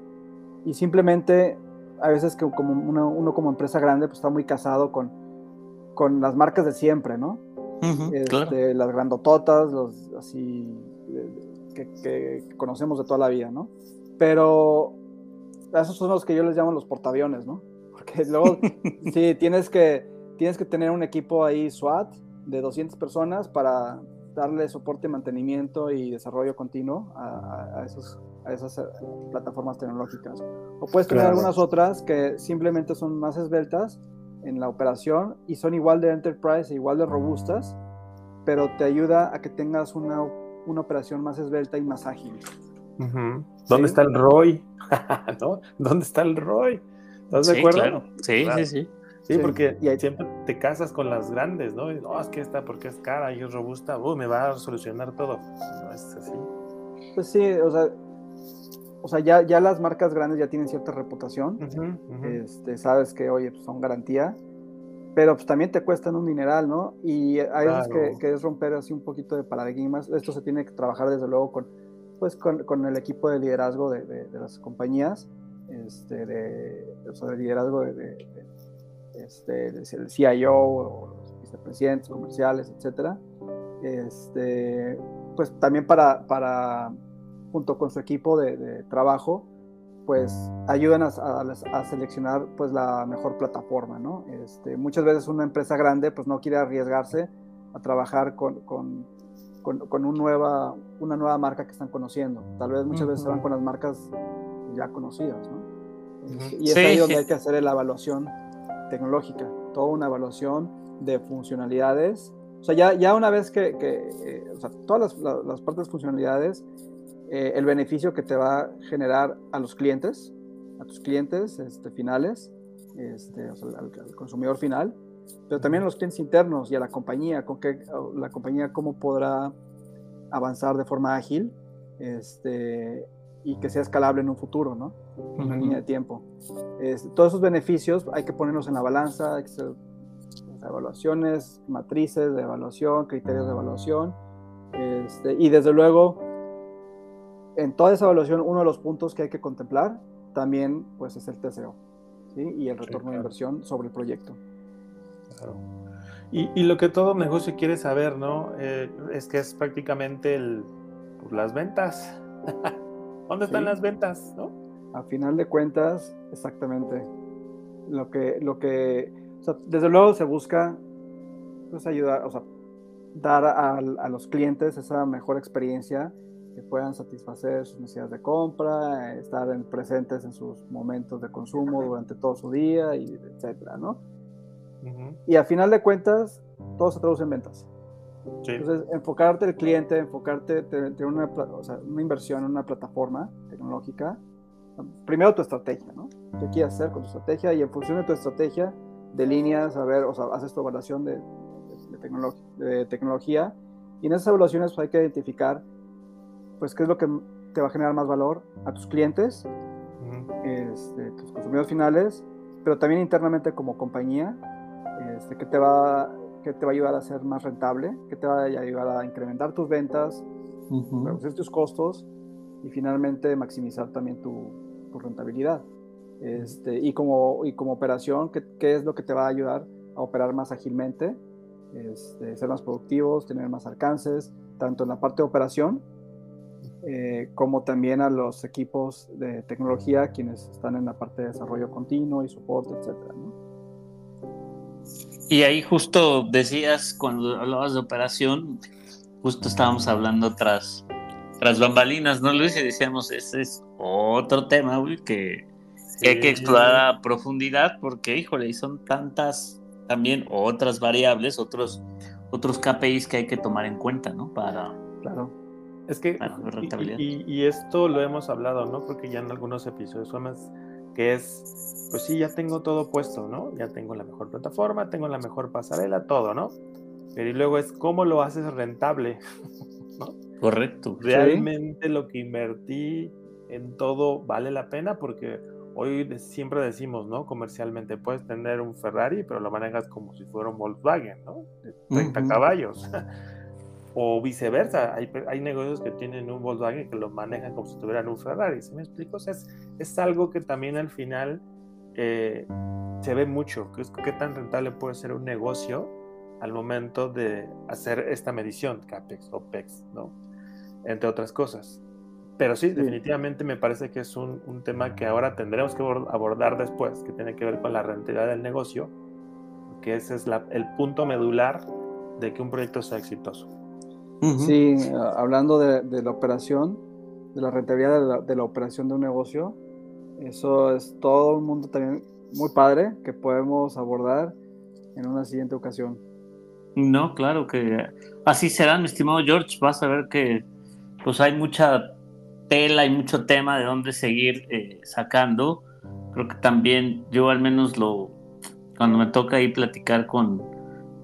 y simplemente, a veces que como uno, uno, como empresa grande pues está muy casado con, con las marcas de siempre, ¿no? este, Las grandototas, los así que, que, conocemos de toda la vida, ¿no? Pero esos son los que yo les llamo los portaaviones, ¿no? Porque luego, sí, tienes que, tienes que tener un equipo ahí SWAT de 200 personas para darle soporte, mantenimiento y desarrollo continuo a, esos, a esas eh, plataformas tecnológicas. O puedes tener algunas otras que simplemente son más esbeltas en la operación y son igual de enterprise e igual de robustas, pero te ayuda a que tengas una, una operación más esbelta y más ágil. ¿Dónde está el ROI? ¿Dónde está el ROI? ¿Estás de acuerdo? Sí, sí, sí. Sí, porque siempre te casas con las grandes, ¿no? no, es que esta porque es cara y es robusta, uh, me va a solucionar todo. No es así. Pues sí, o sea, o sea ya, ya las marcas grandes ya tienen cierta reputación. Este, sabes que, oye, pues son garantía, pero pues también te cuestan un mineral, ¿no? Y hay veces que, es romper así un poquito de paradigmas. Esto se tiene que trabajar desde luego con, pues, con, con el equipo de liderazgo de, de, las compañías, este, de, o sea, de liderazgo de este, el CIO o los vicepresidentes comerciales, etcétera, este, pues también para, para, junto con su equipo de, trabajo, pues ayudan a, seleccionar pues la mejor plataforma, ¿no? Este, muchas veces una empresa grande pues no quiere arriesgarse a trabajar con, con, con, un nueva, una nueva marca que están conociendo. Tal vez muchas veces se van con las marcas ya conocidas, ¿no? Y es ahí donde hay que hacer la evaluación tecnológica, toda una evaluación de funcionalidades. O sea, ya, ya una vez que, eh, o sea, todas las, las, partes de funcionalidades, eh, el beneficio que te va a generar a los clientes, a tus clientes este, finales, este, o sea, al, consumidor final, pero también a los clientes internos y a la compañía, con que la compañía cómo podrá avanzar de forma ágil este, y que sea escalable en un futuro, ¿no? En una línea de tiempo. todos esos beneficios hay que ponerlos en la balanza, hacer evaluaciones, matrices de evaluación, criterios de evaluación, este, y desde luego, en toda esa evaluación, uno de los puntos que hay que contemplar también pues, es el TCO ¿sí? y el retorno de inversión sobre el proyecto. Claro. Y, y, lo que todo negocio quiere saber, ¿no? Eh, es que es prácticamente el, pues, las ventas. ¿Dónde están las ventas? ¿no? A final de cuentas, exactamente. Lo que, lo que, o sea, desde luego se busca pues, ayudar, o sea, dar a, a, los clientes esa mejor experiencia, que puedan satisfacer sus necesidades de compra, estar presentes en sus momentos de consumo durante todo su día, y etcétera, ¿no? Y al final de cuentas, todo se traduce en ventas. Entonces, enfocarte el cliente, enfocarte, tener una, una inversión en una plataforma tecnológica, primero tu estrategia, ¿no? ¿Qué quieres hacer con tu estrategia? Y en función de tu estrategia, de líneas, a ver, o sea, haces tu evaluación de, de, tecnología, y en esas evaluaciones pues, hay que identificar, pues, qué es lo que te va a generar más valor a tus clientes, este, tus consumidores finales, pero también internamente como compañía, este, que te va que te va a ayudar a ser más rentable, que te va a ayudar a incrementar tus ventas, reducir tus costos y finalmente maximizar también tu, tu rentabilidad. Este, y, como, y como operación, ¿qué, ¿qué, es lo que te va a ayudar a operar más ágilmente, este, ser más productivos, tener más alcances, tanto en la parte de operación eh, como también a los equipos de tecnología, quienes están en la parte de desarrollo continuo y soporte, etcétera, ¿no? Y ahí justo decías, cuando hablabas de operación, justo estábamos hablando tras, tras bambalinas, ¿no, Luis? Y decíamos, ese es otro tema, güey, que, hay que explorar a profundidad, porque, híjole, y son tantas también otras variables, otros, otros KPIs que hay que tomar en cuenta, ¿no? Para... Claro. Es que, y, y, esto lo hemos hablado, ¿no? Porque ya en algunos episodios, más que es, pues sí, ya tengo todo puesto, ¿no? Ya tengo la mejor plataforma, tengo la mejor pasarela, todo, ¿no? Pero y luego es cómo lo haces rentable, ¿no? Correcto. Realmente lo que invertí en todo vale la pena porque hoy siempre decimos, ¿no? Comercialmente puedes tener un Ferrari, pero lo manejas como si fuera un Volkswagen, ¿no? De 30 caballos. O viceversa, hay, hay, negocios que tienen un Volkswagen que lo manejan como si tuvieran un Ferrari. ¿Sí me explico? O sea, es, es algo que también al final eh, se ve mucho. Que es, ¿Qué tan rentable puede ser un negocio al momento de hacer esta medición, CAPEX, OPEX, ¿no? Entre otras cosas. Pero sí, definitivamente me parece que es un, un, tema que ahora tendremos que abordar después, que tiene que ver con la rentabilidad del negocio, que ese es la, el punto medular de que un proyecto sea exitoso. Sí, hablando de, la operación, de la rentabilidad de la, operación de un negocio, eso es todo un mundo también muy padre que podemos abordar en una siguiente ocasión. No, claro que así será, mi estimado George. Vas a ver que pues hay mucha tela y mucho tema de dónde seguir eh, sacando. Creo que también yo al menos lo cuando me toca ahí platicar con,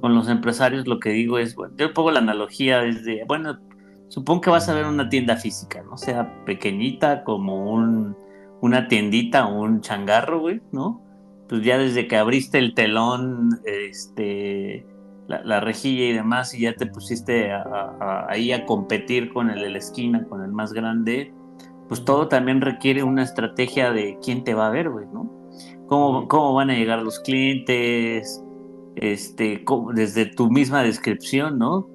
con los empresarios lo que digo es, bueno, yo pongo la analogía desde, bueno, supongo que vas a ver una tienda física, ¿no? Sea pequeñita como un, una tiendita o un changarro, güey, ¿no? Pues ya desde que abriste el telón, este, la, rejilla y demás, y ya te pusiste ahí a competir con el de la esquina, con el más grande, pues todo también requiere una estrategia de quién te va a ver, güey, ¿no? ¿Cómo, cómo van a llegar los clientes? Este, desde tu misma descripción, ¿no?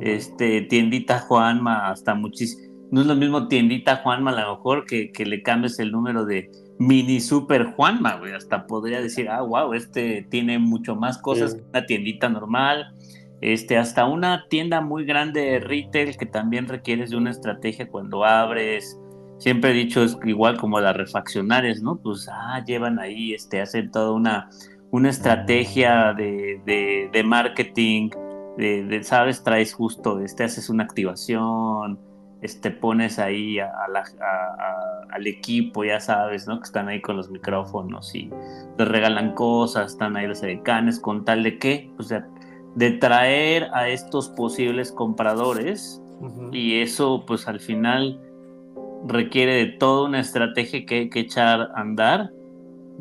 Este, tiendita Juanma, hasta muchísimo. No es lo mismo tiendita Juanma, a lo mejor que, que le cambies el número de mini super Juanma, güey. Hasta podría decir, ah, wow, este tiene mucho más cosas que una tiendita normal. Este, hasta una tienda muy grande de retail que también requieres de una estrategia cuando abres. Siempre he dicho, es igual como las refaccionarias, ¿no? Pues, ah, llevan ahí, este, hacen toda una una estrategia de, de, marketing, de, sabes, traes justo, este, haces una activación, este, pones ahí a, al equipo, ya sabes, ¿no? Que están ahí con los micrófonos y les regalan cosas, están ahí los edecanes, con tal de qué, o sea, de traer a estos posibles compradores y eso pues al final requiere de toda una estrategia que hay que echar a andar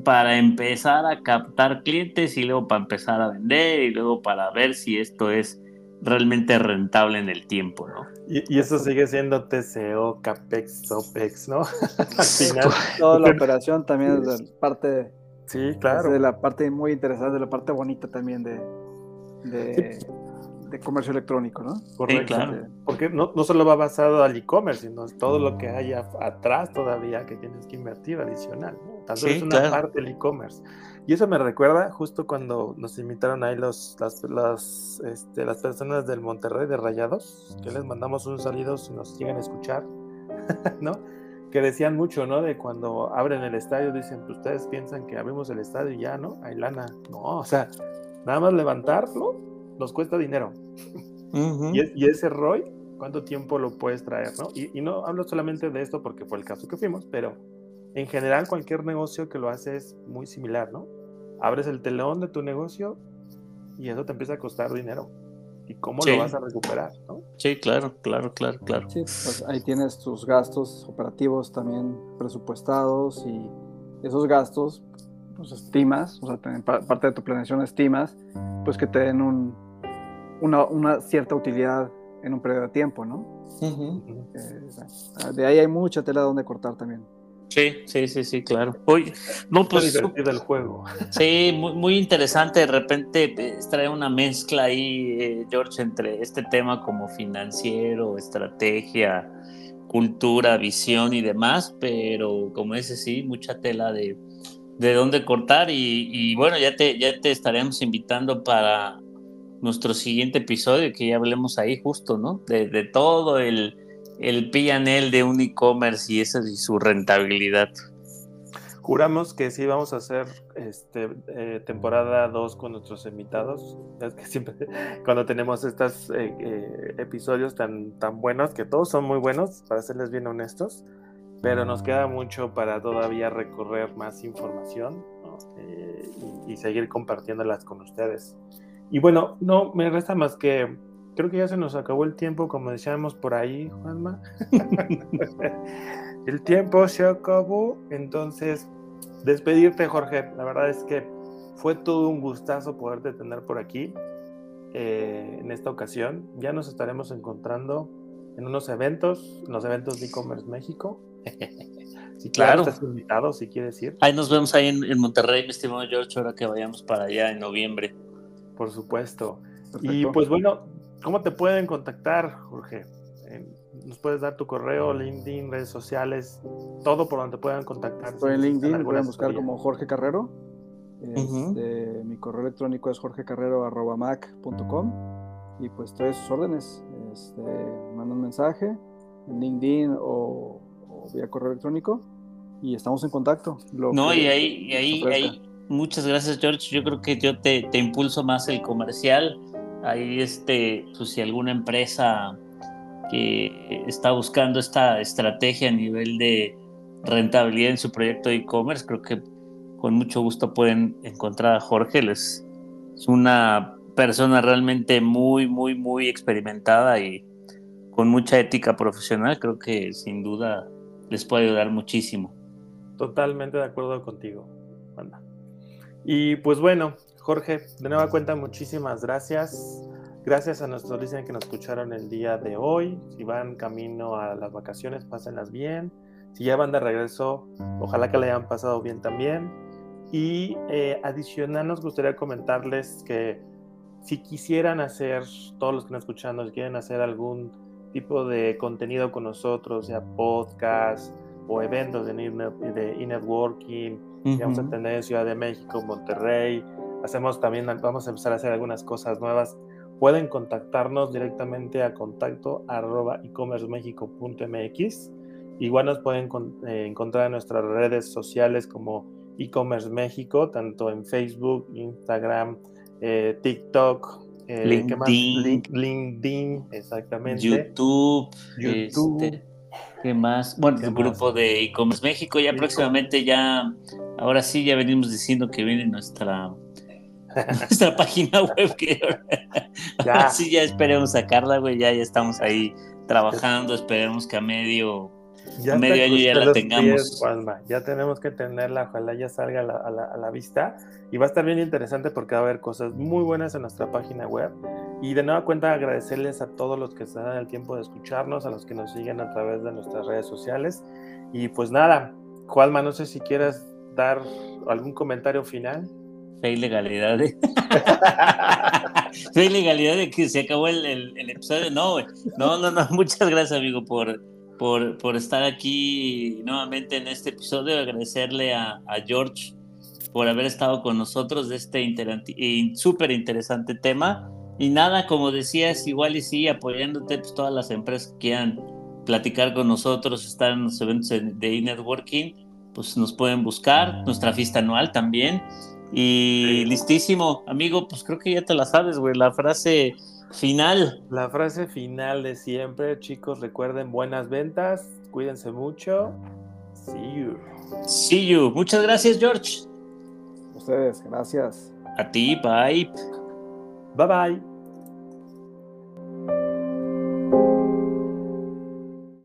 para empezar a captar clientes y luego para empezar a vender y luego para ver si esto es realmente rentable en el tiempo, ¿no? Y, eso sigue siendo TCO, CAPEX, OPEX, ¿no? Al final. Toda la operación también es parte. Sí, claro. de la parte muy interesante, de la parte bonita también de, de, de comercio electrónico, ¿no? Correcto. Porque no, no, solo va basado al e-commerce, sino todo lo que hay atrás todavía que tienes que invertir adicional, ¿no? Tanto es una parte del e-commerce. Y eso me recuerda justo cuando nos invitaron ahí los, las, las, este, las personas del Monterrey de Rayados, que les mandamos un saludo si nos llegan a escuchar, ¿no? Que decían mucho, ¿no? De cuando abren el estadio, dicen, pues ustedes piensan que abrimos el estadio y ya, ¿no? Hay lana. No, o sea, Nada más levantarlo nos cuesta dinero. y, ese ROI, ¿cuánto tiempo lo puedes traer? ¿no? Y, y, no hablo solamente de esto porque fue el caso que fuimos, pero en general cualquier negocio que lo hace es muy similar, ¿no? Abres el telón de tu negocio y eso te empieza a costar dinero. ¿Y cómo lo vas a recuperar? ¿no? Sí, claro, claro, claro, claro. Sí, pues ahí tienes tus gastos operativos también presupuestados y esos gastos, pues estimas, o sea, parte de tu planeación estimas, pues que te den un, una, una cierta utilidad en un periodo de tiempo, ¿no? Eh, de ahí hay mucha tela donde cortar también. Sí, sí, sí, sí, claro. Hoy, no, pues. el juego. Sí, muy, muy interesante. De repente eh, trae una mezcla ahí, eh, George, entre este tema como financiero, estrategia, cultura, visión y demás, pero como ese sí, mucha tela de, de dónde cortar. Y, bueno, ya te, ya te estaremos invitando para nuestro siguiente episodio, que ya hablemos ahí justo, ¿no? De, de todo el el PNL de un e-commerce y esa su rentabilidad. Juramos que sí vamos a hacer este, eh, temporada 2 con nuestros invitados. Es que siempre cuando tenemos estos eh, eh, episodios tan, tan buenos, que todos son muy buenos, para serles bien honestos, pero nos queda mucho para todavía recorrer más información y seguir compartiéndolas con ustedes. Y bueno, no me resta más que creo que ya se nos acabó el tiempo, como decíamos por ahí, Juanma. el tiempo se acabó, entonces despedirte, Jorge. La verdad es que fue todo un gustazo poderte tener por aquí eh, en esta ocasión. Ya nos estaremos encontrando en unos eventos, en los eventos de e-commerce México. si claro. estás invitado, si quieres ir. Ahí nos vemos ahí en, en Monterrey, mi estimado George, ahora que vayamos para allá en noviembre. Por supuesto. Y pues bueno, ¿Cómo te pueden contactar, Jorge? ¿Nos puedes dar tu correo, LinkedIn, redes sociales, todo por donde puedan contactar? Estoy en LinkedIn, pueden buscar como Jorge Carrero. Este, mi correo electrónico es jorgecarrero.mac.com y pues estoy a sus órdenes. Este, manda un mensaje en LinkedIn o, vía correo electrónico y estamos en contacto. no, y ahí, y ahí, ahí, muchas gracias George. Yo creo que yo te, te impulso más el comercial Ahí, este, pues si alguna empresa que está buscando esta estrategia a nivel de rentabilidad en su proyecto de e-commerce, creo que con mucho gusto pueden encontrar a Jorge. es una persona realmente muy, muy, muy experimentada y con mucha ética profesional. Creo que sin duda les puede ayudar muchísimo. Totalmente de acuerdo contigo, Y pues bueno, Jorge, de nueva cuenta, muchísimas gracias. Gracias a nuestros listeners que nos escucharon el día de hoy. Si van camino a las vacaciones, pásenlas bien. Si ya van de regreso, ojalá que le hayan pasado bien también. Y eh, adicional, nos gustaría comentarles que si quisieran hacer, todos los que nos escuchan, si quieren hacer algún tipo de contenido con nosotros, sea podcast o eventos de e-networking, vamos a tener en Ciudad de México, Monterrey, hacemos también, vamos a empezar a hacer algunas cosas nuevas. Pueden contactarnos directamente a contacto arroba ecommercemexico.mx. Igual nos pueden eh, encontrar en nuestras redes sociales como e-commerce México, tanto en Facebook, Instagram, eh, TikTok, eh, LinkedIn, LinkedIn, exactamente. YouTube, YouTube. Este, ¿Qué más? Bueno, el grupo de e-commerce México, ya próximamente ya, ahora sí ya venimos diciendo que viene nuestra nuestra página web que ya. sí ya esperemos sacarla, güey, ya, ya estamos ahí trabajando, esperemos que a medio, medio año ya la tengamos. ya tenemos que tenerla, ojalá ya salga a la, a, la, vista. Y va a estar bien interesante porque va a haber cosas muy buenas en nuestra página web. Y de nueva cuenta agradecerles a todos los que se dan el tiempo de escucharnos, a los que nos siguen a través de nuestras redes sociales. Y pues nada, Juanma, no sé si quieres dar algún comentario final fe y legalidad de. fe y legalidad de que se acabó el, el, episodio. No, No, no, no. Muchas gracias, amigo, por, por, por estar aquí nuevamente en este episodio. Agradecerle a, a George por haber estado con nosotros de este súper interesante tema. Y nada, como decías, igual y sí, apoyándote pues, todas las empresas que quieran platicar con nosotros, estar en los eventos de e-networking, pues nos pueden buscar, nuestra fiesta anual también Y listísimo, amigo, pues creo que ya te la sabes, güey, la frase final. La frase final de siempre, chicos, recuerden buenas ventas, cuídense mucho. See you. See you. Muchas gracias, George. Ustedes, gracias. A ti, bye. Bye bye.